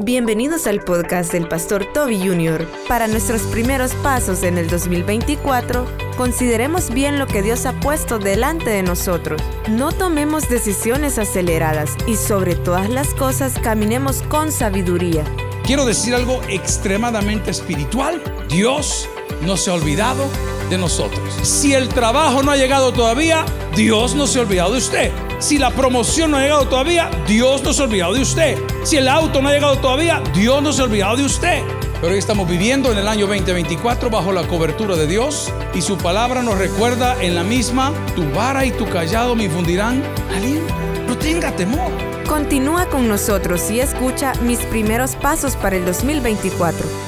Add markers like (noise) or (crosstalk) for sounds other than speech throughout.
Bienvenidos al podcast del Pastor Toby Jr. Para nuestros primeros pasos en el 2024, consideremos bien lo que Dios ha puesto delante de nosotros. No tomemos decisiones aceleradas y sobre todas las cosas caminemos con sabiduría. Quiero decir algo extremadamente espiritual. Dios no se ha olvidado de nosotros. Si el trabajo no ha llegado todavía, Dios no se ha olvidado de usted. Si la promoción no ha llegado todavía, Dios no se ha olvidado de usted. Si el auto no ha llegado todavía, Dios no se ha olvidado de usted. Pero hoy estamos viviendo en el año 2024 bajo la cobertura de Dios y su palabra nos recuerda en la misma, tu vara y tu callado me infundirán aliento. No tenga temor. Continúa con nosotros y escucha mis primeros pasos para el 2024.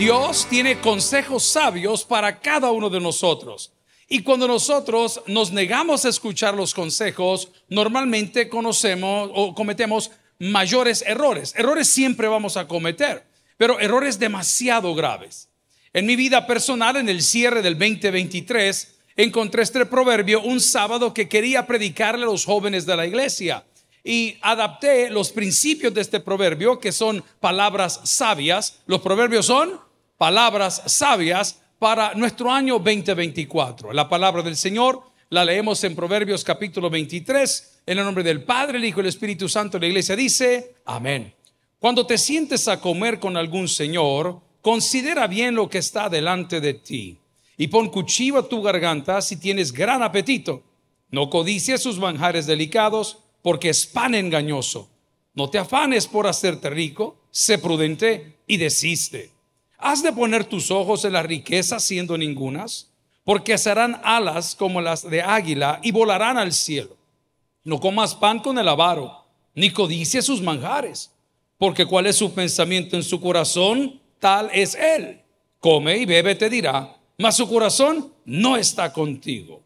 Dios tiene consejos sabios para cada uno de nosotros. Y cuando nosotros nos negamos a escuchar los consejos, normalmente conocemos o cometemos mayores errores. Errores siempre vamos a cometer, pero errores demasiado graves. En mi vida personal, en el cierre del 2023, encontré este proverbio un sábado que quería predicarle a los jóvenes de la iglesia. Y adapté los principios de este proverbio, que son palabras sabias. Los proverbios son palabras sabias para nuestro año 2024. La palabra del Señor la leemos en Proverbios capítulo 23, en el nombre del Padre, el Hijo y el Espíritu Santo. La iglesia dice, amén. Cuando te sientes a comer con algún Señor, considera bien lo que está delante de ti y pon cuchillo a tu garganta si tienes gran apetito. No codicies sus manjares delicados, porque es pan engañoso. No te afanes por hacerte rico, sé prudente y desiste. ¿Has de poner tus ojos en la riqueza siendo ningunas? Porque serán alas como las de águila y volarán al cielo. No comas pan con el avaro, ni codicie sus manjares, porque cuál es su pensamiento en su corazón, tal es él. Come y bebe, te dirá, mas su corazón no está contigo.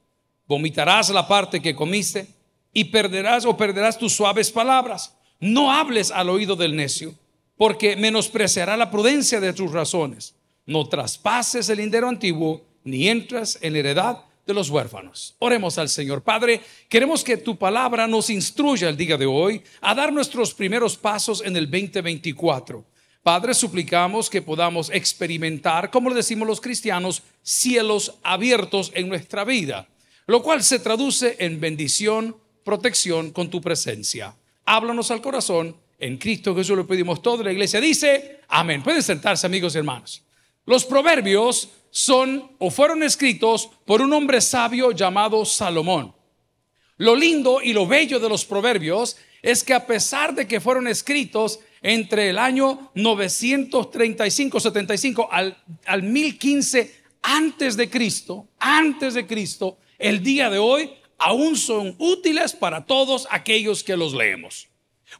Vomitarás la parte que comiste y perderás o perderás tus suaves palabras. No hables al oído del necio porque menospreciará la prudencia de tus razones. No traspases el lindero antiguo, ni entras en la heredad de los huérfanos. Oremos al Señor. Padre, queremos que tu palabra nos instruya el día de hoy a dar nuestros primeros pasos en el 2024. Padre, suplicamos que podamos experimentar, como decimos los cristianos, cielos abiertos en nuestra vida, lo cual se traduce en bendición, protección con tu presencia. Háblanos al corazón en Cristo Jesús lo pedimos todo. La iglesia dice, amén. Pueden sentarse amigos y hermanos. Los proverbios son o fueron escritos por un hombre sabio llamado Salomón. Lo lindo y lo bello de los proverbios es que a pesar de que fueron escritos entre el año 935-75 al, al 1015 antes de Cristo, antes de Cristo, el día de hoy aún son útiles para todos aquellos que los leemos.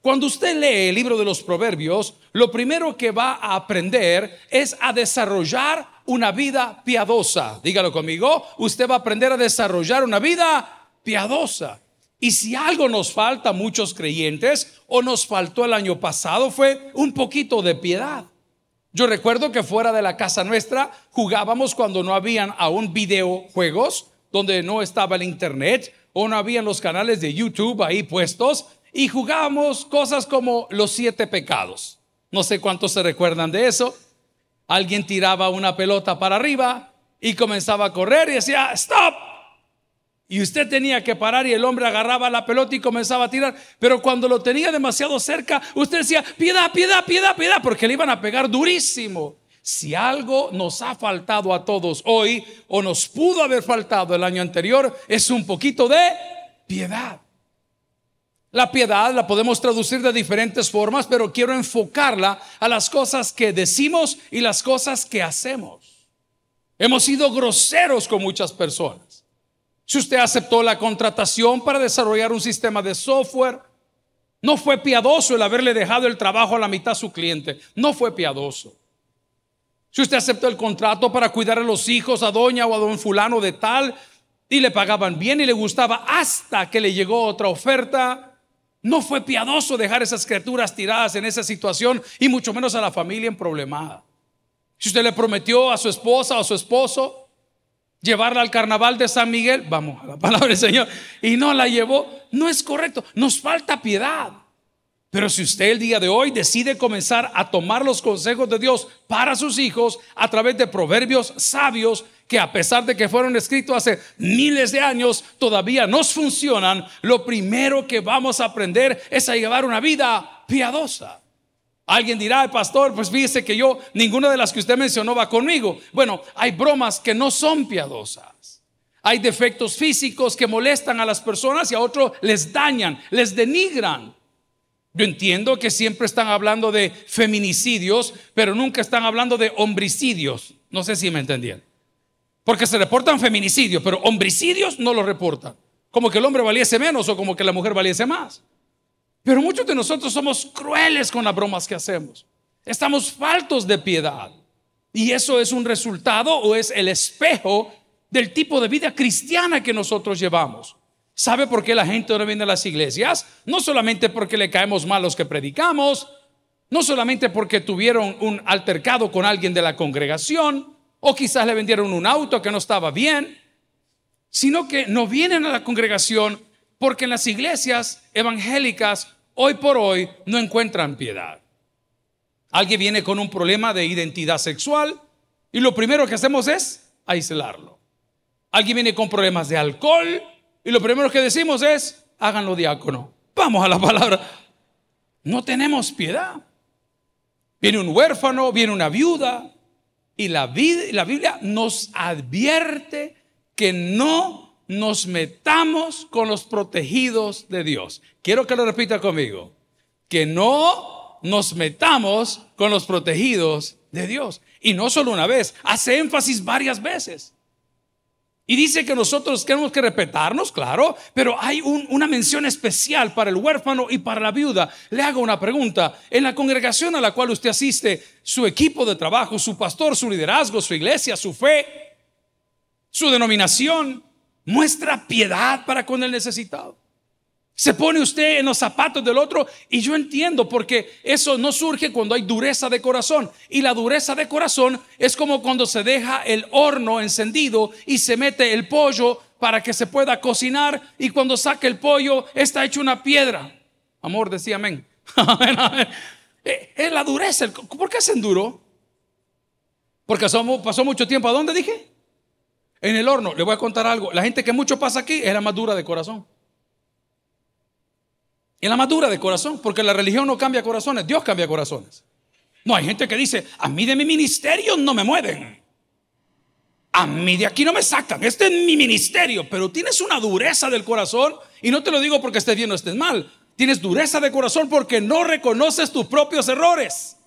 Cuando usted lee el libro de los proverbios, lo primero que va a aprender es a desarrollar una vida piadosa. Dígalo conmigo, usted va a aprender a desarrollar una vida piadosa. Y si algo nos falta a muchos creyentes o nos faltó el año pasado fue un poquito de piedad. Yo recuerdo que fuera de la casa nuestra jugábamos cuando no habían aún videojuegos, donde no estaba el internet o no habían los canales de YouTube ahí puestos y jugábamos cosas como los siete pecados. No sé cuántos se recuerdan de eso. Alguien tiraba una pelota para arriba y comenzaba a correr y decía, stop. Y usted tenía que parar y el hombre agarraba la pelota y comenzaba a tirar. Pero cuando lo tenía demasiado cerca, usted decía, piedad, piedad, piedad, piedad, porque le iban a pegar durísimo. Si algo nos ha faltado a todos hoy o nos pudo haber faltado el año anterior, es un poquito de piedad. La piedad la podemos traducir de diferentes formas, pero quiero enfocarla a las cosas que decimos y las cosas que hacemos. Hemos sido groseros con muchas personas. Si usted aceptó la contratación para desarrollar un sistema de software, no fue piadoso el haberle dejado el trabajo a la mitad a su cliente. No fue piadoso. Si usted aceptó el contrato para cuidar a los hijos a doña o a don fulano de tal y le pagaban bien y le gustaba hasta que le llegó otra oferta, no fue piadoso dejar esas criaturas tiradas en esa situación y mucho menos a la familia en problemada. Si usted le prometió a su esposa o a su esposo llevarla al carnaval de San Miguel, vamos a la palabra del Señor, y no la llevó, no es correcto. Nos falta piedad. Pero si usted el día de hoy decide comenzar a tomar los consejos de Dios para sus hijos a través de proverbios sabios que a pesar de que fueron escritos hace miles de años, todavía nos funcionan, lo primero que vamos a aprender es a llevar una vida piadosa. Alguien dirá, pastor, pues fíjese que yo, ninguna de las que usted mencionó va conmigo. Bueno, hay bromas que no son piadosas. Hay defectos físicos que molestan a las personas y a otros les dañan, les denigran. Yo entiendo que siempre están hablando de feminicidios, pero nunca están hablando de homicidios. No sé si me entendían. Porque se reportan feminicidios, pero homicidios no lo reportan. Como que el hombre valiese menos o como que la mujer valiese más. Pero muchos de nosotros somos crueles con las bromas que hacemos. Estamos faltos de piedad. Y eso es un resultado o es el espejo del tipo de vida cristiana que nosotros llevamos. ¿Sabe por qué la gente no viene a las iglesias? No solamente porque le caemos mal los que predicamos, no solamente porque tuvieron un altercado con alguien de la congregación, o quizás le vendieron un auto que no estaba bien, sino que no vienen a la congregación porque en las iglesias evangélicas hoy por hoy no encuentran piedad. Alguien viene con un problema de identidad sexual y lo primero que hacemos es aislarlo. Alguien viene con problemas de alcohol y lo primero que decimos es, háganlo diácono. Vamos a la palabra. No tenemos piedad. Viene un huérfano, viene una viuda. Y la, Biblia nos advierte que no nos metamos con los protegidos de Dios. Quiero que lo repita conmigo. Que no nos metamos con los protegidos de Dios. Y no solo una vez, hace énfasis varias veces. Y dice que nosotros tenemos que respetarnos, claro, pero hay una mención especial para el huérfano y para la viuda. Le hago una pregunta. En la congregación a la cual usted asiste, su equipo de trabajo, su pastor, su liderazgo, su iglesia, su fe, su denominación, muestra piedad para con el necesitado. Se pone usted en los zapatos del otro y yo entiendo porque eso no surge cuando hay dureza de corazón. Y la dureza de corazón es como cuando se deja el horno encendido y se mete el pollo para que se pueda cocinar y cuando saca el pollo está hecho una piedra. Amor, decía amén. (laughs) Eh, es la dureza. ¿Por qué se enduró? Porque pasó mucho tiempo. ¿A dónde dije? En el horno. Le voy a contar algo. La gente que mucho pasa aquí es la más dura de corazón. En la madura de corazón, porque la religión no cambia corazones, Dios cambia corazones. No, hay gente que dice, a mí de mi ministerio no me mueven. A mí de aquí no me sacan, este es mi ministerio, pero tienes una dureza del corazón, y no te lo digo porque estés bien o estés mal, tienes dureza de corazón porque no reconoces tus propios errores.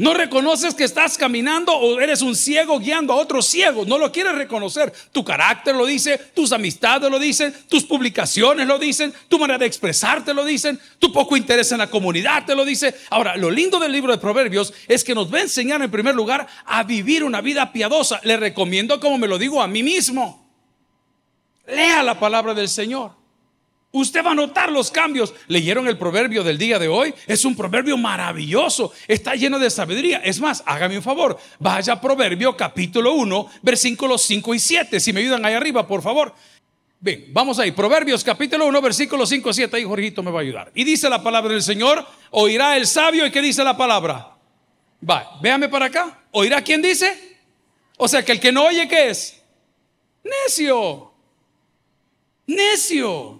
No reconoces que estás caminando o eres un ciego guiando a otros ciegos. No lo quieres reconocer. Tu carácter lo dice, tus amistades lo dicen, tus publicaciones lo dicen, tu manera de expresarte lo dicen, tu poco interés en la comunidad te lo dice. Ahora, lo lindo del libro de Proverbios es que nos va a enseñar en primer lugar a vivir una vida piadosa. Le recomiendo como me lo digo a mí mismo. Lea la palabra del Señor. Usted va a notar los cambios. ¿Leyeron el proverbio del día de hoy? Es un proverbio maravilloso. Está lleno de sabiduría. Es más, hágame un favor. Vaya a Proverbio capítulo 1, versículos 5 y 7. Si me ayudan ahí arriba, por favor. Bien, vamos ahí. Proverbios capítulo 1, versículos 5 y 7. Ahí Jorgito me va a ayudar. Y dice la palabra del Señor, oirá el sabio. ¿Y qué dice la palabra? Va, véame para acá. ¿Oirá quién dice? O sea que el que no oye, ¿qué es? Necio. Necio.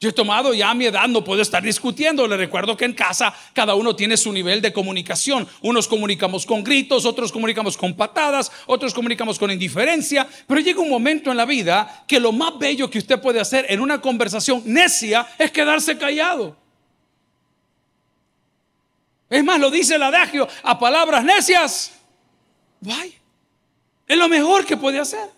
Yo he tomado ya mi edad, no puedo estar discutiendo. Le recuerdo que en casa cada uno tiene su nivel de comunicación. Unos comunicamos con gritos, otros comunicamos con patadas, otros comunicamos con indiferencia. Pero llega un momento en la vida que lo más bello que usted puede hacer en una conversación necia es quedarse callado. Es más, lo dice el adagio, a palabras necias, vaya, es lo mejor que puede hacer.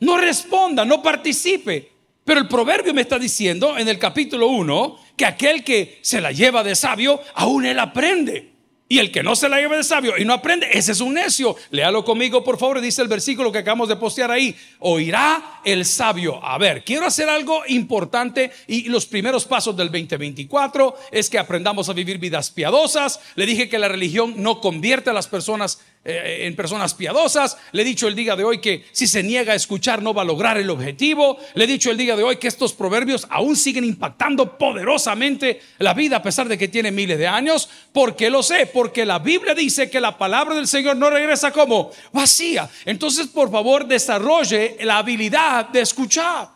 No responda, no participe. Pero el proverbio me está diciendo en el capítulo 1 que aquel que se la lleva de sabio, aún él aprende. Y el que no se la lleva de sabio y no aprende, ese es un necio. Léalo conmigo, por favor, dice el versículo que acabamos de postear ahí. Oirá el sabio. A ver, quiero hacer algo importante y los primeros pasos del 2024 es que aprendamos a vivir vidas piadosas. Le dije que la religión no convierte a las personas eh, en personas piadosas. Le he dicho el día de hoy que si se niega a escuchar no va a lograr el objetivo. Le he dicho el día de hoy que estos proverbios aún siguen impactando poderosamente la vida a pesar de que tiene miles de años. porque lo sé? Porque la Biblia dice que la palabra del Señor no regresa como vacía. Entonces, por favor, desarrolle la habilidad de escuchar.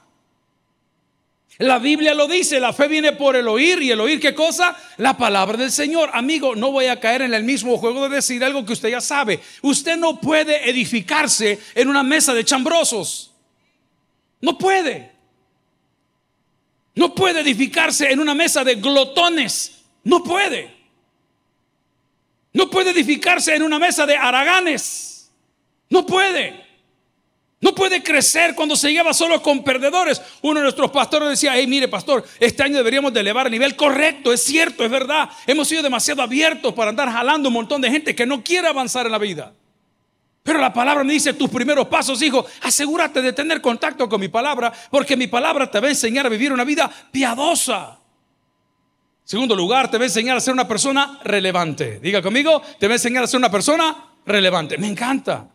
La Biblia lo dice, la fe viene por el oír y el oír qué cosa? La palabra del Señor. Amigo, no voy a caer en el mismo juego de decir algo que usted ya sabe. Usted no puede edificarse en una mesa de chambrosos. No puede. No puede edificarse en una mesa de glotones. No puede. No puede edificarse en una mesa de haraganes. No puede. No puede crecer cuando se lleva solo con perdedores. Uno de nuestros pastores decía, hey, mire pastor, este año deberíamos de elevar el nivel correcto, es cierto, es verdad. Hemos sido demasiado abiertos para andar jalando un montón de gente que no quiere avanzar en la vida. Pero la palabra me dice, tus primeros pasos, hijo, asegúrate de tener contacto con mi palabra, porque mi palabra te va a enseñar a vivir una vida piadosa. Segundo lugar, te va a enseñar a ser una persona relevante. Diga conmigo, te va a enseñar a ser una persona relevante. Me encanta.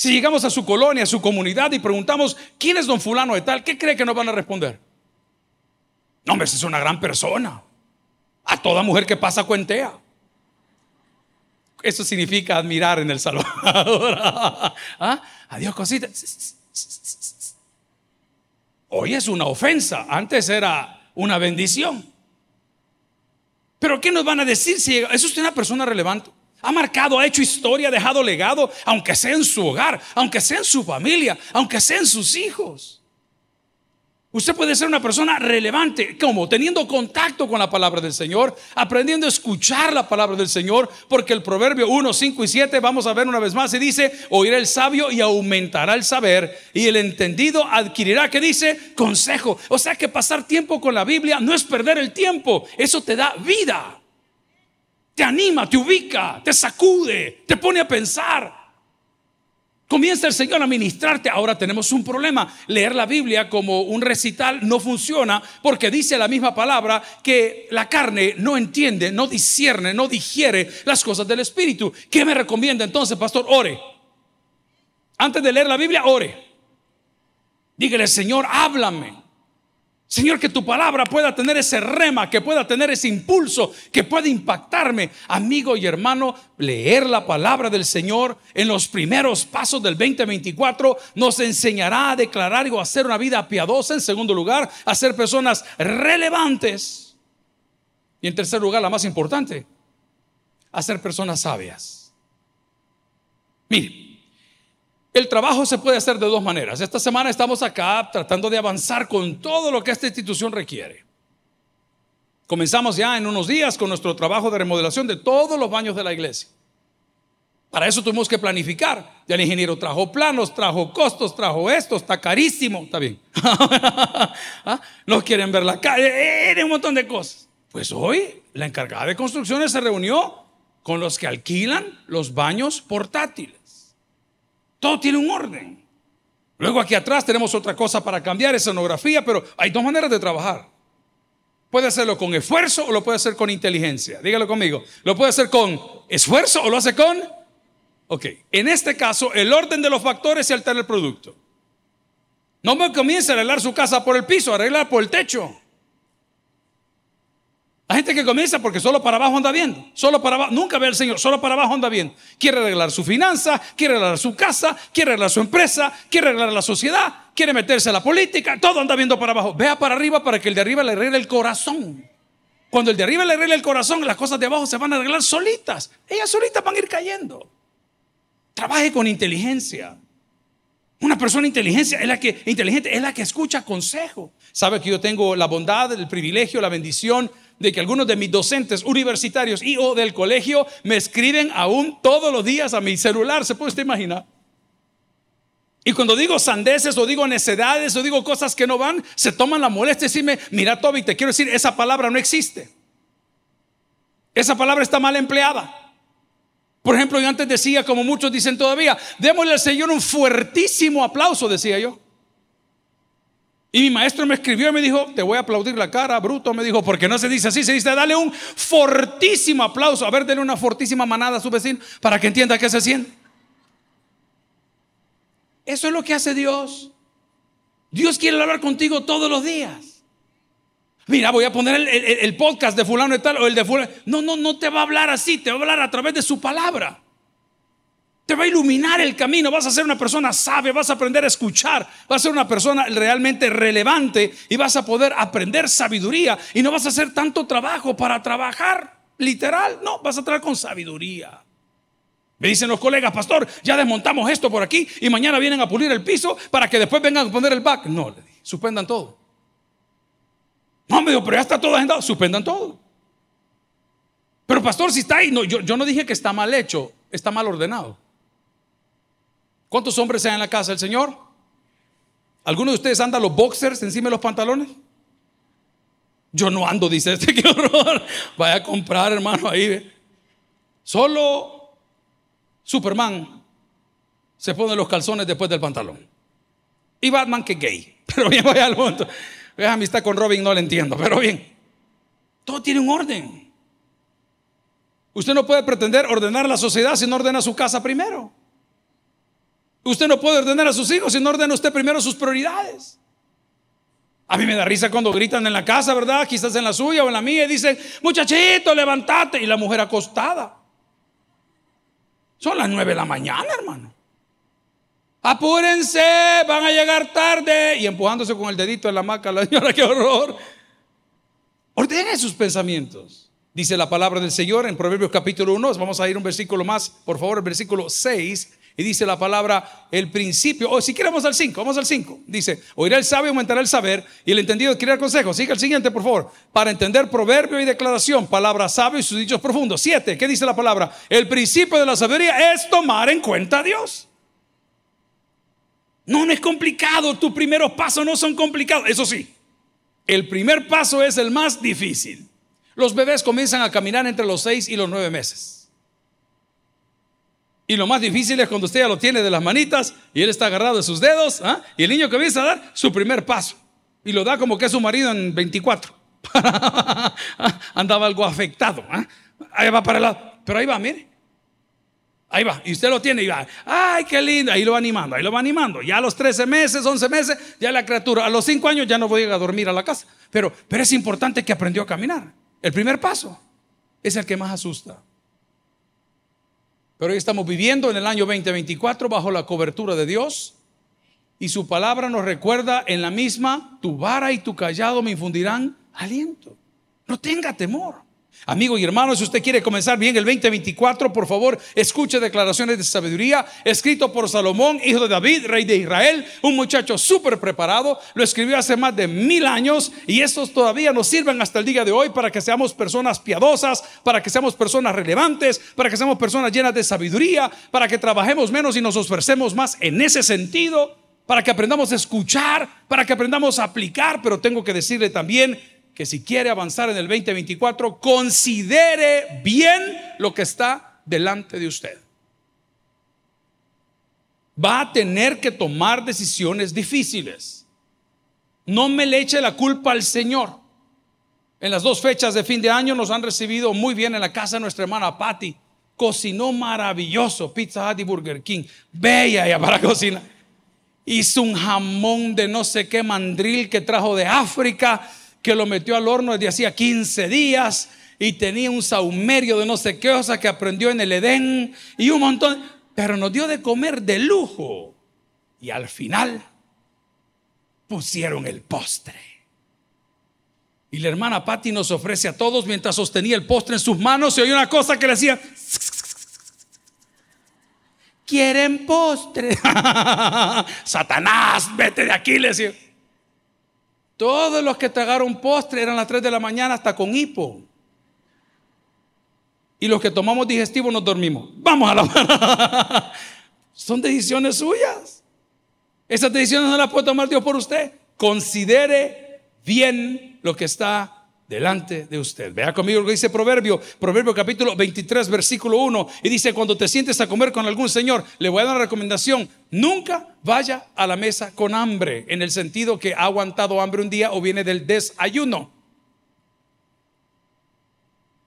Si llegamos a su colonia, a su comunidad y preguntamos, ¿quién es don fulano de tal? ¿Qué cree que nos van a responder? No, hombre, es una gran persona. A toda mujer que pasa cuentea. Eso significa admirar en el salón. (laughs) ¿Ah? Adiós, cosita. Hoy es una ofensa. Antes era una bendición. Pero ¿qué nos van a decir si eso es una persona relevante? Ha marcado, ha hecho historia, ha dejado legado, aunque sea en su hogar, aunque sea en su familia, aunque sea en sus hijos. Usted puede ser una persona relevante, como teniendo contacto con la palabra del Señor, aprendiendo a escuchar la palabra del Señor, porque el proverbio 1, 5 y 7, vamos a ver una vez más, y dice, oirá el sabio y aumentará el saber, y el entendido adquirirá, que dice, consejo. O sea que pasar tiempo con la Biblia no es perder el tiempo, eso te da vida te anima, te ubica, te sacude, te pone a pensar. Comienza el Señor a ministrarte. Ahora tenemos un problema. Leer la Biblia como un recital no funciona porque dice la misma palabra que la carne no entiende, no discierne, no digiere las cosas del Espíritu. ¿Qué me recomienda entonces, pastor? Ore. Antes de leer la Biblia, ore. Dígale, Señor, háblame. Señor, que tu palabra pueda tener ese rema, que pueda tener ese impulso, que pueda impactarme. Amigo y hermano, leer la palabra del Señor en los primeros pasos del 2024 nos enseñará a declarar y a hacer una vida piadosa. En segundo lugar, a ser personas relevantes. Y en tercer lugar, la más importante, a ser personas sabias. Mire, el trabajo se puede hacer de dos maneras. Esta semana estamos acá tratando de avanzar con todo lo que esta institución requiere. Comenzamos ya en unos días con nuestro trabajo de remodelación de todos los baños de la iglesia. Para eso tuvimos que planificar. Ya el ingeniero trajo planos, trajo costos, trajo esto, está carísimo, está bien. (laughs) ¿Ah? No quieren ver la calle, eh, un montón de cosas. Pues hoy la encargada de construcciones se reunió con los que alquilan los baños portátiles. Todo tiene un orden. Luego aquí atrás tenemos otra cosa para cambiar, escenografía, pero hay dos maneras de trabajar. Puede hacerlo con esfuerzo o lo puede hacer con inteligencia. Dígalo conmigo. ¿Lo puede hacer con esfuerzo o lo hace con? Ok. En este caso, el orden de los factores se altera el producto. No me comience a arreglar su casa por el piso, arreglar por el techo. La gente que comienza porque solo para abajo anda bien, solo para abajo, nunca ve al Señor, solo para abajo anda bien. Quiere arreglar su finanza, quiere arreglar su casa, quiere arreglar su empresa, quiere arreglar la sociedad, quiere meterse a la política, todo anda viendo para abajo. Vea para arriba para que el de arriba le arregle el corazón. Cuando el de arriba le arregle el corazón, las cosas de abajo se van a arreglar solitas. Ellas solitas van a ir cayendo. Trabaje con inteligencia. Una persona inteligencia es la que, inteligente es la que escucha consejo. Sabe que yo tengo la bondad, el privilegio, la bendición de que algunos de mis docentes universitarios y o del colegio me escriben aún todos los días a mi celular, ¿se puede usted imaginar? Y cuando digo sandeces o digo necedades o digo cosas que no van, se toman la molestia de decirme, mira Toby, te quiero decir, esa palabra no existe. Esa palabra está mal empleada. Por ejemplo, yo antes decía, como muchos dicen todavía, démosle al Señor un fuertísimo aplauso, decía yo. Y mi maestro me escribió y me dijo, te voy a aplaudir la cara, bruto, me dijo, porque no se dice así, se dice, dale un fortísimo aplauso, a ver, dale una fortísima manada a su vecino para que entienda qué se siente. Eso es lo que hace Dios. Dios quiere hablar contigo todos los días. Mira, voy a poner el, podcast de fulano y tal o el de fulano. No, no, no te va a hablar así, te va a hablar a través de su palabra. Te va a iluminar el camino, vas a ser una persona sabia, vas a aprender a escuchar, vas a ser una persona realmente relevante y vas a poder aprender sabiduría y no vas a hacer tanto trabajo para trabajar literal, no, vas a trabajar con sabiduría. Me dicen los colegas, pastor, ya desmontamos esto por aquí y mañana vienen a pulir el piso para que después vengan a poner el back. No, le dije, suspendan todo. No, me dijo, pero ya está todo agendado, suspendan todo. Pero pastor, si está ahí, no, yo, yo no dije que está mal hecho, está mal ordenado. ¿Cuántos hombres hay en la casa del Señor? ¿Alguno de ustedes anda los boxers encima de los pantalones? Yo no ando, dice este, (laughs) qué horror. Vaya a comprar, hermano, ahí. Solo Superman se pone los calzones después del pantalón. Y Batman que gay. (laughs) Pero bien, voy al punto. Vean amistad con Robin, no le entiendo, pero bien. Todo tiene un orden. Usted no puede pretender ordenar la sociedad si no ordena su casa primero. Usted no puede ordenar a sus hijos si no ordena usted primero sus prioridades. A mí me da risa cuando gritan en la casa, ¿verdad? Quizás en la suya o en la mía y dicen, muchachito, levántate. Y la mujer acostada. Son las nueve de la mañana, hermano. Apúrense, van a llegar tarde. Y empujándose con el dedito en la maca, la señora, (laughs) qué horror. Ordene sus pensamientos. Dice la palabra del Señor en Proverbios capítulo 1. Vamos a ir un versículo más, por favor, el versículo 6 y dice la palabra el principio, o si queremos al 5, vamos al 5. Dice, oirá el sabio, aumentará el saber y el entendido adquirirá consejo. Siga el siguiente, por favor. Para entender proverbio y declaración, palabra sabio y sus dichos profundos. 7, ¿qué dice la palabra? El principio de la sabiduría es tomar en cuenta a Dios. No, no es complicado, tus primeros pasos no son complicados. Eso sí, el primer paso es el más difícil. Los bebés comienzan a caminar entre los 6 y los 9 meses. Y lo más difícil es cuando usted ya lo tiene de las manitas y él está agarrado de sus dedos ¿ah? y el niño comienza a dar su primer paso y lo da como que es su marido en 24. (laughs) Andaba algo afectado. ¿ah? Ahí va para el lado. Pero ahí va, mire. Ahí va. Y usted lo tiene y va. Ay, qué lindo. Ahí lo va animando. Ahí lo va animando. Ya a los 13 meses, 11 meses, ya la criatura. A los 5 años ya no voy a dormir a la casa. Pero, pero es importante que aprendió a caminar. El primer paso es el que más asusta. Pero hoy estamos viviendo en el año 2024 bajo la cobertura de Dios. Y su palabra nos recuerda en la misma, tu vara y tu callado me infundirán aliento. No tenga temor. Amigo y hermano, si usted quiere comenzar bien el 2024, por favor, escuche declaraciones de sabiduría escrito por Salomón, hijo de David, rey de Israel, un muchacho súper preparado. Lo escribió hace más de mil años y estos todavía nos sirven hasta el día de hoy para que seamos personas piadosas, para que seamos personas relevantes, para que seamos personas llenas de sabiduría, para que trabajemos menos y nos esforcemos más en ese sentido, para que aprendamos a escuchar, para que aprendamos a aplicar, pero tengo que decirle también que si quiere avanzar en el 2024, considere bien lo que está delante de usted. Va a tener que tomar decisiones difíciles. No me le eche la culpa al Señor. En las dos fechas de fin de año nos han recibido muy bien en la casa de nuestra hermana Patty. Cocinó maravilloso, Pizza Hut y Burger King. Bella ella para cocinar. Hizo un jamón de no sé qué mandril que trajo de África que lo metió al horno desde hacía 15 días y tenía un saumerio de no sé qué cosa que aprendió en el Edén y un montón, pero nos dio de comer de lujo. Y al final pusieron el postre. Y la hermana Patty nos ofrece a todos mientras sostenía el postre en sus manos y oye una cosa que le decía, quieren postre. (laughs) Satanás, vete de aquí, le decía. Todos los que tragaron postre eran las 3 de la mañana hasta con hipo. Y los que tomamos digestivo nos dormimos. Vamos a la (laughs) Son decisiones suyas. Esas decisiones no las puede tomar Dios por usted. Considere bien lo que está delante de usted. Vea conmigo lo que dice Proverbio, Proverbio capítulo 23, versículo 1, y dice, cuando te sientes a comer con algún señor, le voy a dar una recomendación, nunca vaya a la mesa con hambre, en el sentido que ha aguantado hambre un día o viene del desayuno.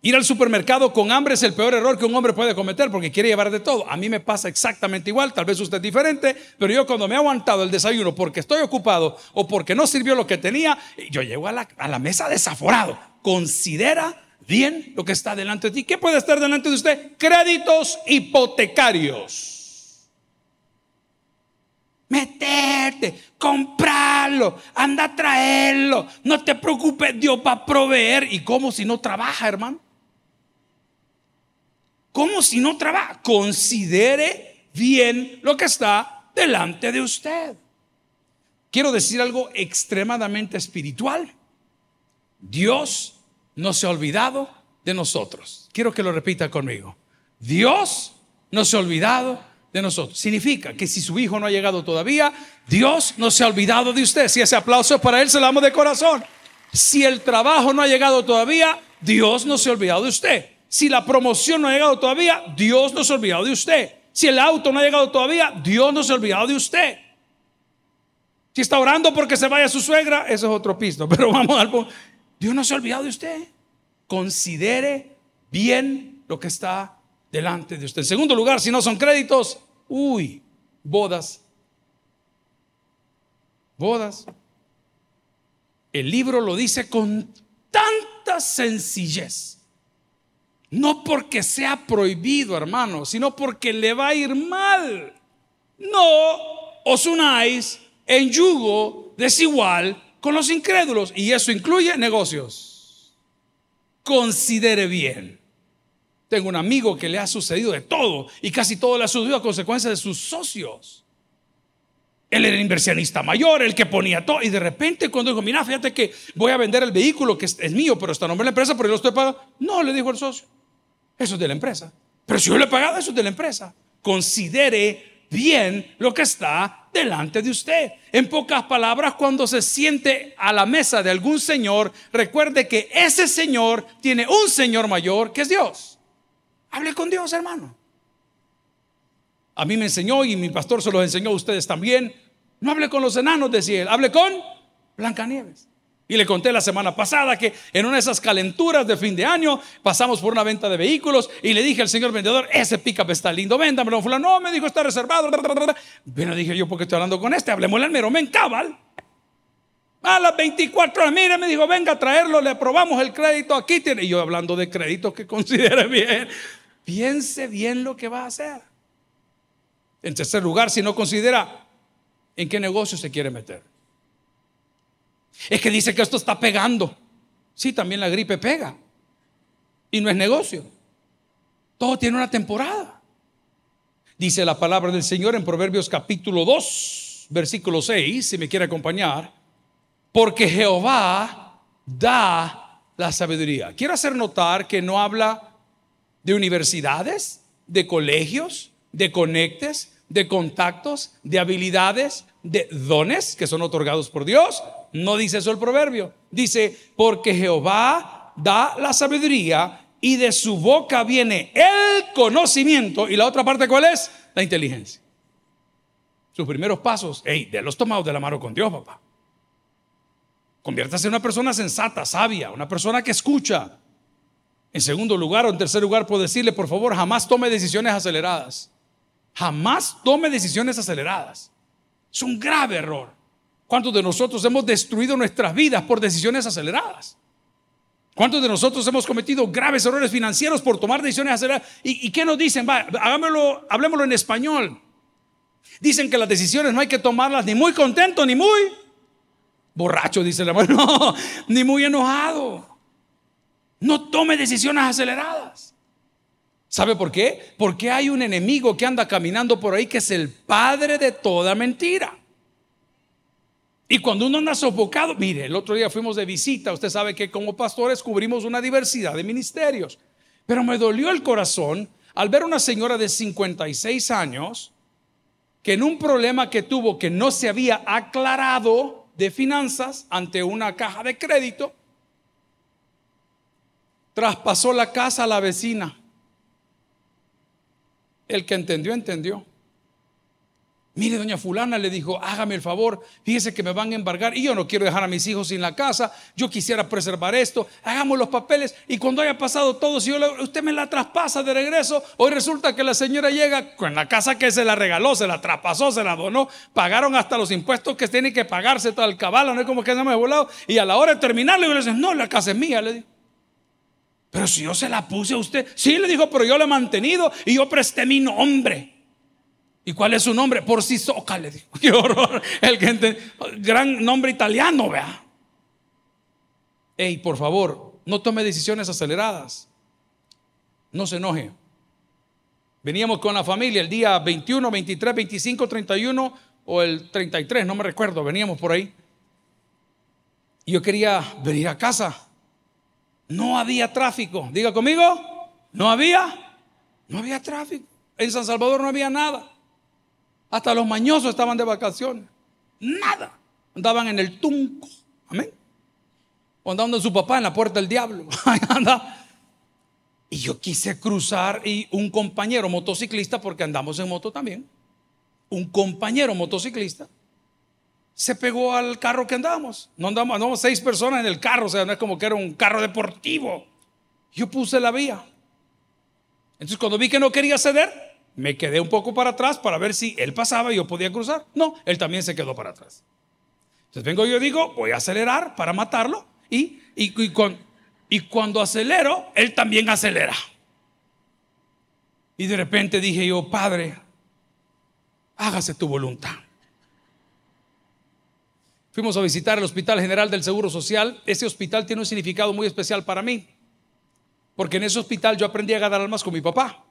Ir al supermercado con hambre es el peor error que un hombre puede cometer porque quiere llevar de todo. A mí me pasa exactamente igual, tal vez usted es diferente, pero yo cuando me he aguantado el desayuno porque estoy ocupado o porque no sirvió lo que tenía, yo llego a la, a la mesa desaforado. Considera bien lo que está delante de ti. ¿Qué puede estar delante de usted? Créditos hipotecarios. Meterte, comprarlo, anda a traerlo. No te preocupes, Dios va a proveer. ¿Y cómo si no trabaja, hermano? ¿Cómo si no trabaja? Considere bien lo que está delante de usted. Quiero decir algo extremadamente espiritual. Dios no se ha olvidado de nosotros. Quiero que lo repita conmigo. Dios no se ha olvidado de nosotros. Significa que si su hijo no ha llegado todavía, Dios no se ha olvidado de usted. Si ese aplauso es para él, se lo damos de corazón. Si el trabajo no ha llegado todavía, Dios no se ha olvidado de usted. Si la promoción no ha llegado todavía, Dios no se ha olvidado de usted. Si el auto no ha llegado todavía, Dios no se ha olvidado de usted. Si está orando porque se vaya su suegra, eso es otro pisto. (laughs) Pero vamos al Dios no se ha olvidado de usted. Considere bien lo que está delante de usted. En segundo lugar, si no son créditos, uy, bodas. Bodas. El libro lo dice con tanta sencillez. No porque sea prohibido, hermano, sino porque le va a ir mal. No os unáis en yugo desigual con los incrédulos. Y eso incluye negocios. Considere bien. Tengo un amigo que le ha sucedido de todo y casi todo le ha sucedido a consecuencia de sus socios. Él era inversionista mayor, el que ponía todo. Y de repente cuando dijo, mira, fíjate que voy a vender el vehículo que es, mío, pero está a nombre de la empresa, pero yo lo estoy pagando. No, le dijo el socio. Eso es de la empresa. Pero si yo le he pagado, eso es de la empresa. Considere bien lo que está delante de usted. En pocas palabras, cuando se siente a la mesa de algún señor, recuerde que ese señor tiene un señor mayor que es Dios. Hable con Dios, hermano. A mí me enseñó y mi pastor se los enseñó a ustedes también. No hable con los enanos, decía él, hable con Blancanieves. Y le conté la semana pasada que en una de esas calenturas de fin de año pasamos por una venta de vehículos y le dije al señor vendedor, ese pickup está lindo, véndamelo. Fulano, no, me dijo, está reservado. Bueno, dije yo, ¿por qué estoy hablando con este? Hablemos al mero men cabal. A las 24 horas, mire, me dijo, venga a traerlo, le aprobamos el crédito, aquí tiene. Y yo hablando de créditos que (laughs) considere bien, piense bien lo que va a hacer. En tercer lugar, si no considera en qué negocio se quiere meter. Es que dice que esto está pegando. Sí, también la gripe pega. Y no es negocio. Todo tiene una temporada. Dice la palabra del Señor en Proverbios capítulo 2, versículo 6, si me quiere acompañar. Porque Jehová da la sabiduría. Quiero hacer notar que no habla de universidades, de colegios, de conectes, de contactos, de habilidades, de dones que son otorgados por Dios, no dice eso el proverbio. Dice, porque Jehová da la sabiduría y de su boca viene el conocimiento. Y la otra parte, ¿cuál es? La inteligencia. Sus primeros pasos, hey, de los tomados de la mano con Dios, papá. Conviértase en una persona sensata, sabia, una persona que escucha. En segundo lugar o en tercer lugar, puedo decirle, por favor, jamás tome decisiones aceleradas. Jamás tome decisiones aceleradas. Es un grave error. ¿Cuántos de nosotros hemos destruido nuestras vidas por decisiones aceleradas? ¿Cuántos de nosotros hemos cometido graves errores financieros por tomar decisiones aceleradas? ¿Y, qué nos dicen? Va, hagámoslo, hablemoslo en español. Dicen que las decisiones no hay que tomarlas ni muy contento ni muy borracho, dice el hermano. (laughs) No, ni muy enojado. No tome decisiones aceleradas. ¿Sabe por qué? Porque hay un enemigo que anda caminando por ahí que es el padre de toda mentira. Y cuando uno anda sofocado, mire, el otro día fuimos de visita, usted sabe que como pastores cubrimos una diversidad de ministerios, pero me dolió el corazón al ver una señora de 56 años que en un problema que tuvo que no se había aclarado de finanzas ante una caja de crédito, traspasó la casa a la vecina. El que entendió, entendió. Mire, doña fulana le dijo, hágame el favor, fíjese que me van a embargar y yo no quiero dejar a mis hijos sin la casa, yo quisiera preservar esto, hagamos los papeles y cuando haya pasado todo, si usted me la traspasa de regreso, hoy resulta que la señora llega con la casa que se la regaló, se la traspasó, se la donó, pagaron hasta los impuestos que tiene que pagarse todo el caballo, no es como que se me ha volado y a la hora de terminarle le dicen, no, la casa es mía, le digo. Pero si yo se la puse a usted, sí le dijo, pero yo la he mantenido y yo presté mi nombre. ¿Y cuál es su nombre? Por si soca, le dijo. (laughs) Qué horror. El que gran nombre italiano, vea. Ey, por favor, no tome decisiones aceleradas. No se enoje. Veníamos con la familia el día 21, 23, 25, 31 o el 33, no me recuerdo, veníamos por ahí. Y yo quería venir a casa. No había tráfico. Diga conmigo, no había, no había tráfico. En San Salvador no había nada. Hasta los mañosos estaban de vacaciones. Nada. Andaban en el tunco. Amén. O andando en su papá en la puerta del diablo. (laughs) y yo quise cruzar y un compañero motociclista, porque andamos en moto también, un compañero motociclista se pegó al carro que andamos. No andamos, andamos seis personas en el carro, o sea, no es como que era un carro deportivo. Yo puse la vía. Entonces cuando vi que no quería ceder, me quedé un poco para atrás para ver si él pasaba y yo podía cruzar. No, él también se quedó para atrás. Entonces vengo yo digo, voy a acelerar para matarlo y, y, y cuando acelero, él también acelera. Y de repente dije yo, Padre, hágase tu voluntad. Fuimos a visitar el Hospital General del Seguro Social. Ese hospital tiene un significado muy especial para mí, porque en ese hospital yo aprendí a ganar almas con mi papá.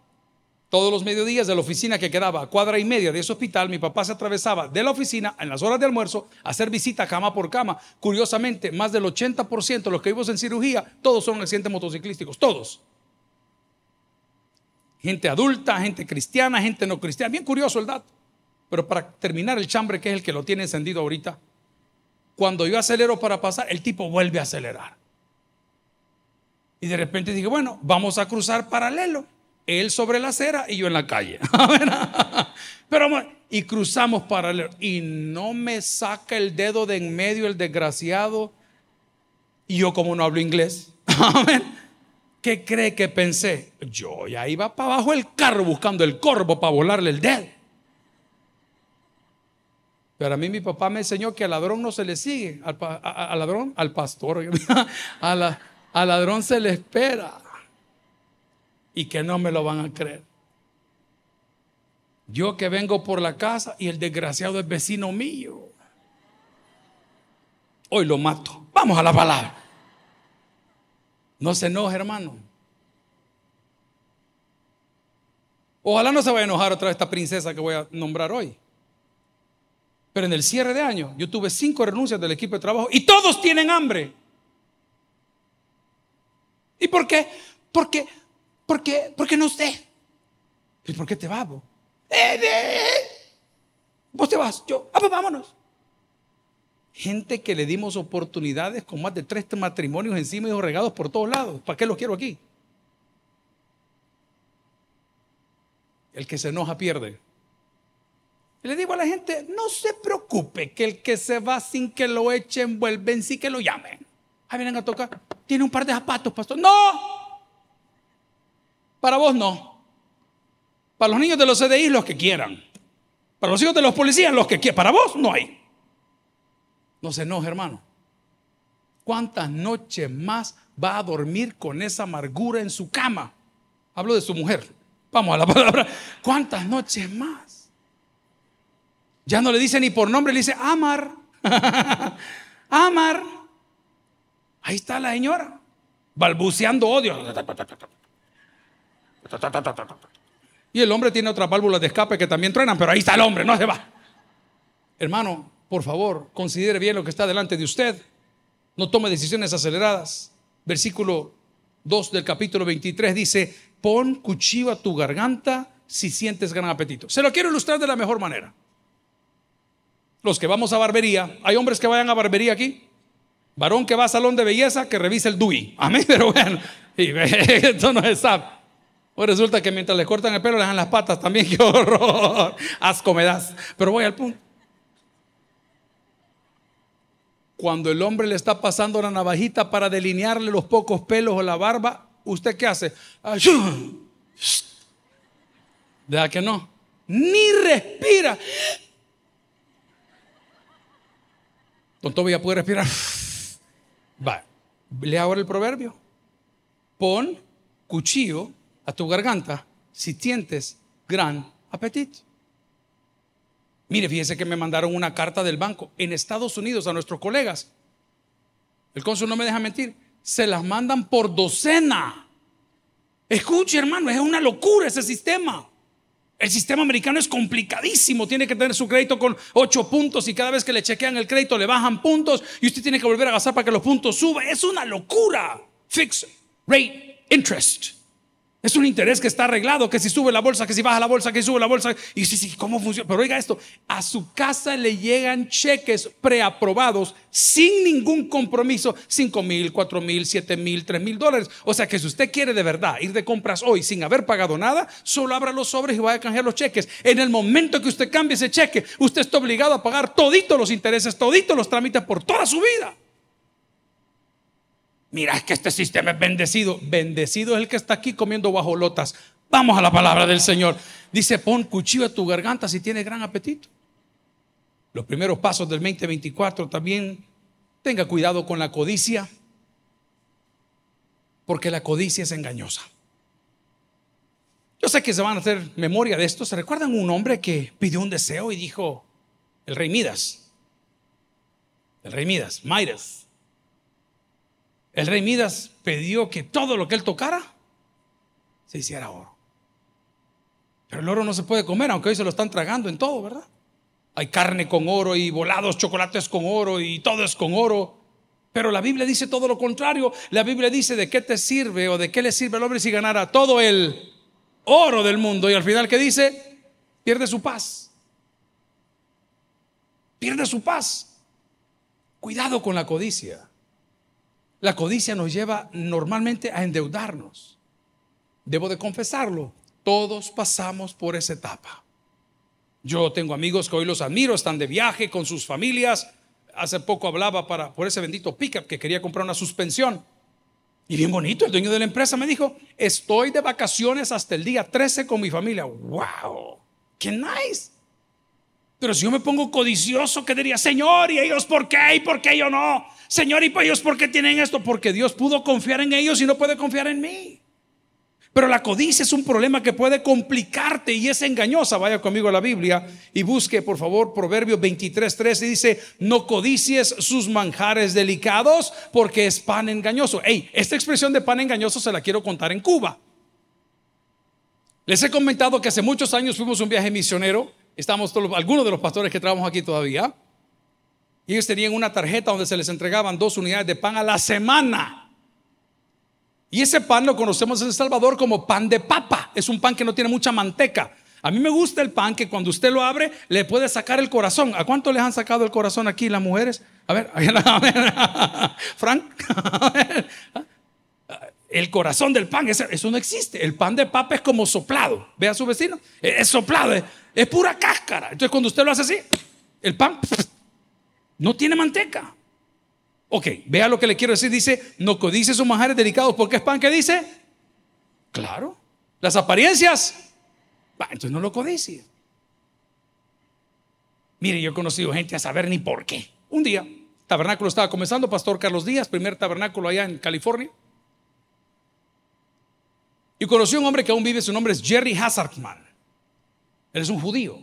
Todos los mediodías de la oficina que quedaba a cuadra y media de ese hospital, mi papá se atravesaba de la oficina en las horas de almuerzo a hacer visita cama por cama. Curiosamente, más del 80% de los que vivimos en cirugía, todos son accidentes motociclísticos, todos. Gente adulta, gente cristiana, gente no cristiana. Bien curioso el dato. Pero para terminar el chambre, que es el que lo tiene encendido ahorita, cuando yo acelero para pasar, el tipo vuelve a acelerar. Y de repente dije, bueno, vamos a cruzar paralelo. Él sobre la acera y yo en la calle. (laughs) Pero y cruzamos paralelo. Y no me saca el dedo de en medio el desgraciado. Y yo como no hablo inglés. (laughs) ¿Qué cree que pensé? Yo ya iba para abajo el carro buscando el corvo para volarle el dedo. Pero a mí mi papá me enseñó que al ladrón no se le sigue. Al, ladrón, al pastor. (laughs) al ladrón se le espera y que no me lo van a creer. Yo que vengo por la casa y el desgraciado es vecino mío. Hoy lo mato. Vamos a la palabra. No se enoje, hermano. Ojalá no se vaya a enojar otra vez esta princesa que voy a nombrar hoy. Pero en el cierre de año yo tuve cinco renuncias del equipo de trabajo y todos tienen hambre. ¿Y por qué? Porque ¿Por qué? ¿Por qué no usted? ¿Y por qué te vas vos? Vos te vas, yo, ah, pues vámonos. Gente que le dimos oportunidades con más de tres matrimonios encima y regados por todos lados. ¿Para qué los quiero aquí? El que se enoja pierde. Y le digo a la gente, no se preocupe que el que se va sin que lo echen, vuelven, sí que lo llamen. Ahí vienen a tocar. Tiene un par de zapatos, pastor. No, para vos no. Para los niños de los CDI, los que quieran. Para los hijos de los policías, los que quieran. Para vos no hay. No se enoje, hermano. ¿Cuántas noches más va a dormir con esa amargura en su cama? Hablo de su mujer. Vamos a la (laughs) palabra. ¿Cuántas noches más? Ya no le dice ni por nombre, le dice Amar. (laughs) Amar. Ahí está la señora, balbuceando odio. Y el hombre tiene otras válvulas de escape que también truenan, pero ahí está el hombre, no se va. Hermano, por favor, considere bien lo que está delante de usted. No tome decisiones aceleradas. Versículo 2 del capítulo 23 dice, pon cuchillo a tu garganta si sientes gran apetito. Se lo quiero ilustrar de la mejor manera. Los que vamos a barbería, ¿hay hombres que vayan a barbería aquí? Varón que va a salón de belleza, que revise el DUI. Amén, pero bueno, (laughs) esto no es. Pues resulta que mientras le cortan el pelo le dan las patas también. (laughs) ¡Qué horror! Asco me das. Pero voy al punto. Cuando el hombre le está pasando la navajita para delinearle los pocos pelos o la barba, ¿usted qué hace? ¿Deja que no? Ni respira. Don Toby ya puede respirar. Va. Le ahora el proverbio. Pon cuchillo a tu garganta si sientes gran apetito. Mire, fíjese que me mandaron una carta del banco en Estados Unidos a nuestros colegas. El cónsul no me deja mentir. Se las mandan por docena. Escuche, hermano, es una locura ese sistema. El sistema americano es complicadísimo. Tiene que tener su crédito con ocho puntos y cada vez que le chequean el crédito le bajan puntos y usted tiene que volver a gastar para que los puntos suban. Es una locura. Fix rate interest. Es un interés que está arreglado, que si sube la bolsa, que si baja la bolsa, que si sube la bolsa. Y sí, sí, ¿cómo funciona? Pero oiga esto, a su casa le llegan cheques preaprobados sin ningún compromiso, 5 mil, 4 mil, 7 mil, 3 mil dólares. O sea que si usted quiere de verdad ir de compras hoy sin haber pagado nada, solo abra los sobres y vaya a canjear los cheques. En el momento que usted cambie ese cheque, usted está obligado a pagar toditos los intereses, toditos los trámites por toda su vida. Mira, es que este sistema es bendecido. Bendecido es el que está aquí comiendo guajolotas. Vamos a la palabra del Señor. Dice, pon cuchillo a tu garganta si tienes gran apetito. Los primeros pasos del 2024 también, tenga cuidado con la codicia, porque la codicia es engañosa. Yo sé que se van a hacer memoria de esto. ¿Se recuerdan un hombre que pidió un deseo y dijo, el rey Midas, el rey Midas, Midas, el rey Midas pidió que todo lo que él tocara se hiciera oro. Pero el oro no se puede comer, aunque hoy se lo están tragando en todo, ¿verdad? Hay carne con oro y volados chocolates con oro y todo es con oro. Pero la Biblia dice todo lo contrario. La Biblia dice de qué te sirve o de qué le sirve al hombre si ganara todo el oro del mundo. Y al final, ¿qué dice? Pierde su paz. Pierde su paz. Cuidado con la codicia. La codicia nos lleva normalmente a endeudarnos. Debo de confesarlo, todos pasamos por esa etapa. Yo tengo amigos que hoy los admiro, están de viaje con sus familias. Hace poco hablaba para, por ese bendito pickup que quería comprar una suspensión. Y bien bonito, el dueño de la empresa me dijo, estoy de vacaciones hasta el día 13 con mi familia. ¡Wow! ¡Qué nice! Pero si yo me pongo codicioso, ¿qué diría? Señor, ¿y ellos por qué? ¿Y por qué yo no? Señor, ¿y ellos por qué tienen esto? Porque Dios pudo confiar en ellos y no puede confiar en mí. Pero la codicia es un problema que puede complicarte y es engañosa. Vaya conmigo a la Biblia y busque, por favor, Proverbios 23, 13. Dice, no codicies sus manjares delicados porque es pan engañoso. Hey, esta expresión de pan engañoso se la quiero contar en Cuba. Les he comentado que hace muchos años fuimos un viaje misionero Estamos todos, algunos de los pastores que trabajamos aquí todavía. Y ellos tenían una tarjeta donde se les entregaban dos unidades de pan a la semana. Y ese pan lo conocemos en El Salvador como pan de papa. Es un pan que no tiene mucha manteca. A mí me gusta el pan que cuando usted lo abre le puede sacar el corazón. ¿A cuánto les han sacado el corazón aquí las mujeres? A ver, (laughs) a ver Frank. el corazón del pan, eso, no existe. El pan de papa es como soplado. Ve a su vecino, es soplado, es, pura cáscara. Entonces cuando usted lo hace así, el pan no tiene manteca. Ok, vea lo que le quiero decir. Dice, no codice sus manjares delicados porque es pan que dice. Claro, las apariencias. entonces no lo codice. Mire, yo he conocido gente a saber ni por qué. Un día, tabernáculo estaba comenzando, Pastor Carlos Díaz, primer tabernáculo allá en California. Y conocí a un hombre que aún vive, su nombre es Jerry Hazardman. Él es un judío.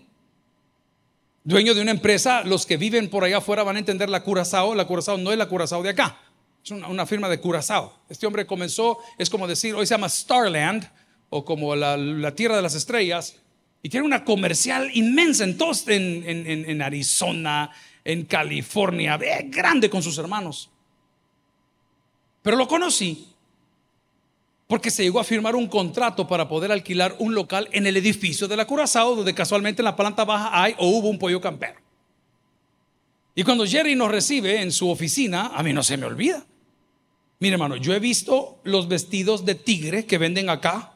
Dueño de una empresa, los que viven por allá afuera van a entender la Curazao. La Curazao no es la Curazao de acá. Es una, firma de Curazao. Este hombre comenzó, es como decir, hoy se llama Starland o como la, Tierra de las Estrellas. Y tiene una comercial inmensa en, en, en Arizona, en California, grande con sus hermanos. Pero lo conocí porque se llegó a firmar un contrato para poder alquilar un local en el edificio de la Curazao, donde casualmente en la planta baja hay o hubo un pollo campero. Y cuando Jerry nos recibe en su oficina, a mí no se me olvida. Mire, hermano, yo he visto los vestidos de tigre que venden acá,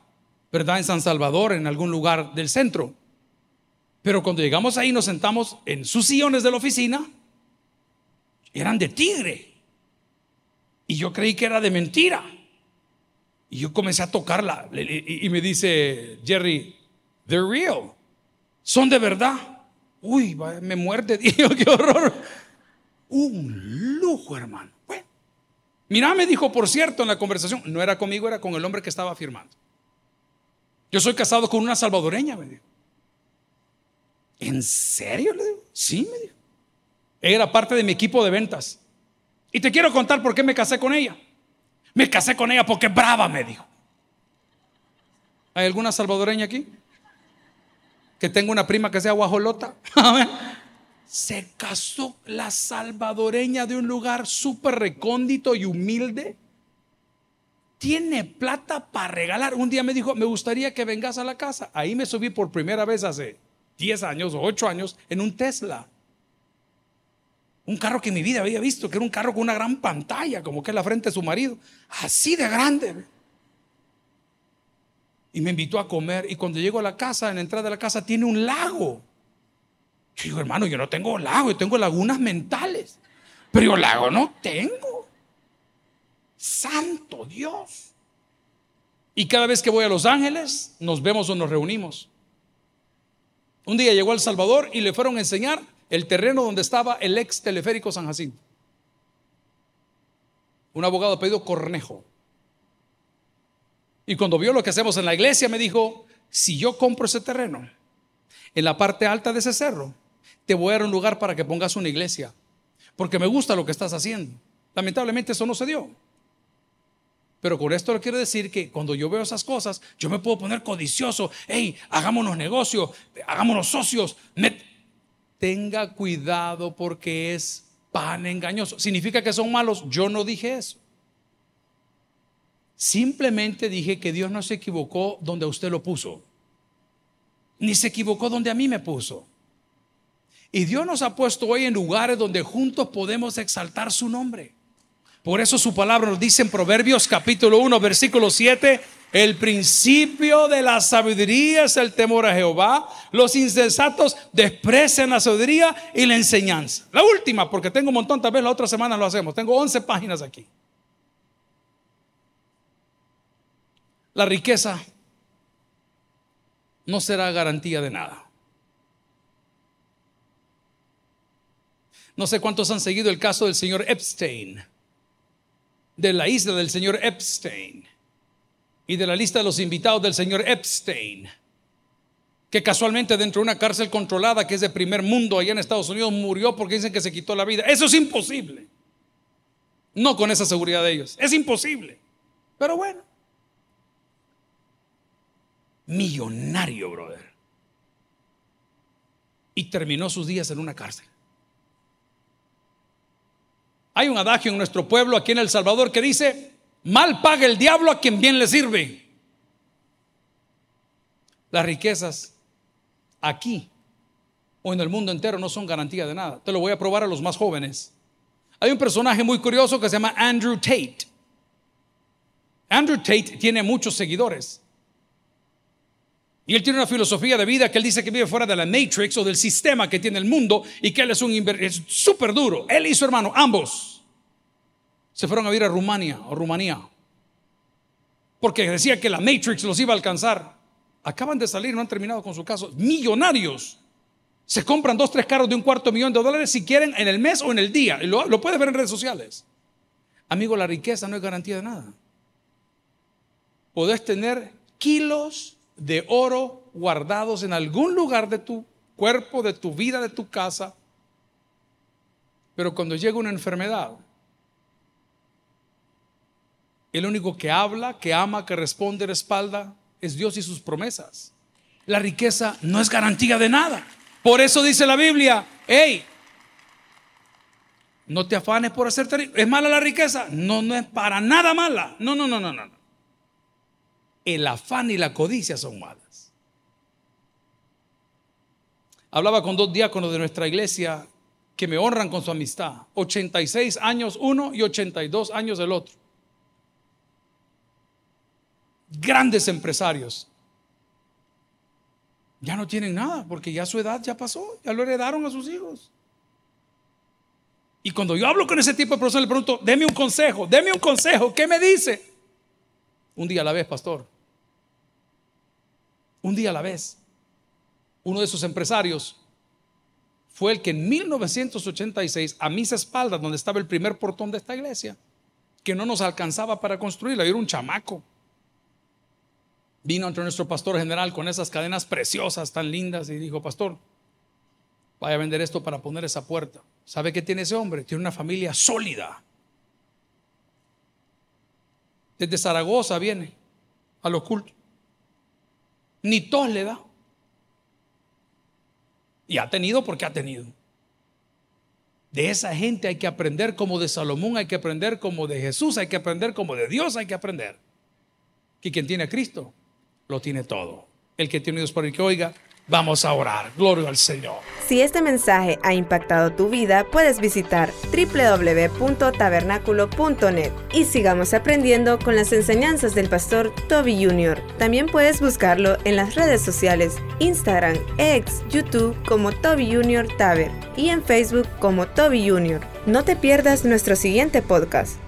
¿verdad? En San Salvador, en algún lugar del centro. Pero cuando llegamos ahí, nos sentamos en sus sillones de la oficina, eran de tigre. Y yo creí que era de mentira. Y yo comencé a tocarla. Y me dice Jerry, they're real. Son de verdad. Uy, me muerde, (laughs) Dios, qué horror. Un lujo, hermano. Bueno, mira, me dijo, por cierto, en la conversación, no era conmigo, era con el hombre que estaba firmando. Yo soy casado con una salvadoreña, me dijo. ¿En serio? Le digo, sí, me dijo. Era parte de mi equipo de ventas. Y te quiero contar por qué me casé con ella. Me casé con ella porque brava, me dijo. ¿Hay alguna salvadoreña aquí? Que tenga una prima que sea guajolota. (laughs) Se casó la salvadoreña de un lugar súper recóndito y humilde. Tiene plata para regalar. Un día me dijo, me gustaría que vengas a la casa. Ahí me subí por primera vez hace 10 años o 8 años en un Tesla. Un carro que en mi vida había visto, que era un carro con una gran pantalla, como que es la frente de su marido. Así de grande. Y me invitó a comer. Y cuando llego a la casa, en la entrada de la casa, tiene un lago. Yo digo, hermano, yo no tengo lago, yo tengo lagunas mentales. Pero yo lago no tengo. Santo Dios. Y cada vez que voy a Los Ángeles, nos vemos o nos reunimos. Un día llegó El Salvador y le fueron a enseñar el terreno donde estaba el ex teleférico San Jacinto. Un abogado pedido Cornejo. Y cuando vio lo que hacemos en la iglesia, me dijo, si yo compro ese terreno, en la parte alta de ese cerro, te voy a dar un lugar para que pongas una iglesia, porque me gusta lo que estás haciendo. Lamentablemente eso no se dio. Pero con esto le quiero decir que cuando yo veo esas cosas, yo me puedo poner codicioso. Hey, hagámonos negocios, hagámonos socios. Tenga cuidado porque es pan engañoso. ¿Significa que son malos? Yo no dije eso. Simplemente dije que Dios no se equivocó donde usted lo puso. Ni se equivocó donde a mí me puso. Y Dios nos ha puesto hoy en lugares donde juntos podemos exaltar su nombre. Por eso su palabra nos dice en Proverbios capítulo 1, versículo 7, el principio de la sabiduría es el temor a Jehová. Los insensatos desprecian la sabiduría y la enseñanza. La última, porque tengo un montón, tal vez la otra semana lo hacemos. Tengo 11 páginas aquí. La riqueza no será garantía de nada. No sé cuántos han seguido el caso del señor Epstein de la isla del señor Epstein y de la lista de los invitados del señor Epstein, que casualmente dentro de una cárcel controlada que es de primer mundo allá en Estados Unidos murió porque dicen que se quitó la vida. Eso es imposible. No con esa seguridad de ellos. Es imposible. Pero bueno. Millonario, brother. Y terminó sus días en una cárcel. Hay un adagio en nuestro pueblo, aquí en El Salvador, que dice, mal paga el diablo a quien bien le sirve. Las riquezas aquí o en el mundo entero no son garantía de nada. Te lo voy a probar a los más jóvenes. Hay un personaje muy curioso que se llama Andrew Tate. Andrew Tate tiene muchos seguidores. Y él tiene una filosofía de vida que él dice que vive fuera de la matrix o del sistema que tiene el mundo y que él es un es súper duro. Él y su hermano, ambos, se fueron a vivir a Rumania o Rumanía. Porque decía que la matrix los iba a alcanzar. Acaban de salir, no han terminado con su caso. Millonarios. Se compran dos, tres carros de un cuarto millón de dólares si quieren en el mes o en el día. Lo, lo puedes ver en redes sociales. Amigo, la riqueza no es garantía de nada. Podés tener kilos de oro guardados en algún lugar de tu cuerpo, de tu vida, de tu casa. Pero cuando llega una enfermedad, el único que habla, que ama, que responde la espalda es Dios y sus promesas. La riqueza no es garantía de nada. Por eso dice la Biblia, hey, no te afanes por hacerte rico. ¿Es mala la riqueza? No, no es para nada mala. No, no, no, no, no el afán y la codicia son malas. Hablaba con dos diáconos de nuestra iglesia que me honran con su amistad. 86 años uno y 82 años el otro. Grandes empresarios, ya no tienen nada porque ya su edad ya pasó, ya lo heredaron a sus hijos. Y cuando yo hablo con ese tipo de personas, le pregunto, deme un consejo, deme un consejo, ¿qué me dice? Un día a la vez, pastor. Un día a la vez. Uno de esos empresarios fue el que en 1986, a mis espaldas, donde estaba el primer portón de esta iglesia, que no nos alcanzaba para construirla, era un chamaco. Vino ante nuestro pastor general con esas cadenas preciosas, tan lindas, y dijo, pastor, vaya a vender esto para poner esa puerta. ¿Sabe qué tiene ese hombre? Tiene una familia sólida. Desde Zaragoza viene a lo oculto. Ni tos le da. Y ha tenido porque ha tenido. De esa gente hay que aprender como de Salomón, hay que aprender como de Jesús, hay que aprender como de Dios, hay que aprender. Que quien tiene a Cristo, lo tiene todo. El que tiene Dios por el que oiga, Vamos a orar. Gloria al Señor. Si este mensaje ha impactado tu vida, puedes visitar www.tabernaculo.net y sigamos aprendiendo con las enseñanzas del pastor Toby Jr. También puedes buscarlo en las redes sociales, Instagram, X, YouTube como Toby Jr. Taber y en Facebook como Toby Jr. No te pierdas nuestro siguiente podcast.